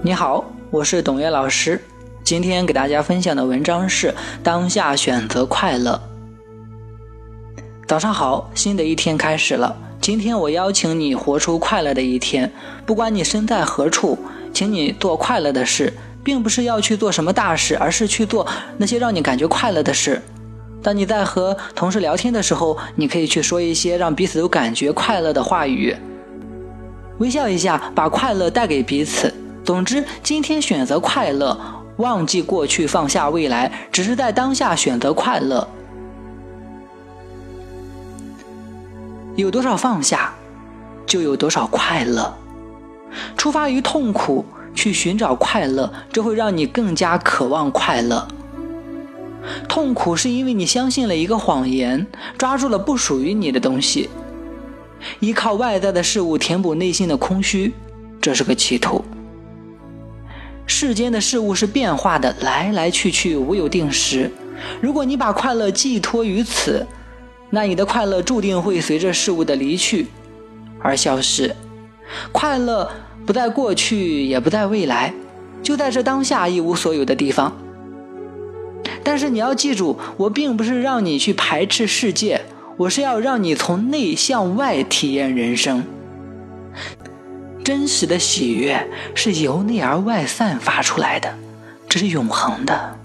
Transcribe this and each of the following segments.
你好，我是董月老师。今天给大家分享的文章是《当下选择快乐》。早上好，新的一天开始了。今天我邀请你活出快乐的一天。不管你身在何处，请你做快乐的事，并不是要去做什么大事，而是去做那些让你感觉快乐的事。当你在和同事聊天的时候，你可以去说一些让彼此都感觉快乐的话语，微笑一下，把快乐带给彼此。总之，今天选择快乐，忘记过去，放下未来，只是在当下选择快乐。有多少放下，就有多少快乐。出发于痛苦去寻找快乐，这会让你更加渴望快乐。痛苦是因为你相信了一个谎言，抓住了不属于你的东西，依靠外在的事物填补内心的空虚，这是个企图。世间的事物是变化的，来来去去，无有定时。如果你把快乐寄托于此，那你的快乐注定会随着事物的离去而消失。快乐不在过去，也不在未来，就在这当下一无所有的地方。但是你要记住，我并不是让你去排斥世界，我是要让你从内向外体验人生。真实的喜悦是由内而外散发出来的，这是永恒的。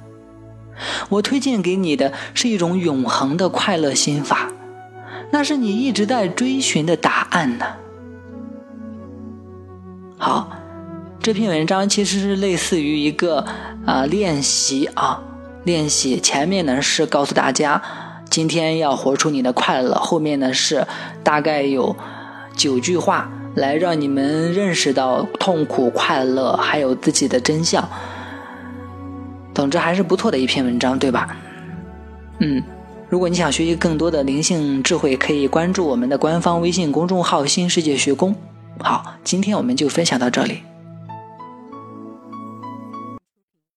我推荐给你的是一种永恒的快乐心法，那是你一直在追寻的答案呢。好，这篇文章其实是类似于一个啊练习啊练习，前面呢是告诉大家今天要活出你的快乐，后面呢是大概有九句话。来让你们认识到痛苦、快乐，还有自己的真相。总之还是不错的一篇文章，对吧？嗯，如果你想学习更多的灵性智慧，可以关注我们的官方微信公众号“新世界学宫”。好，今天我们就分享到这里。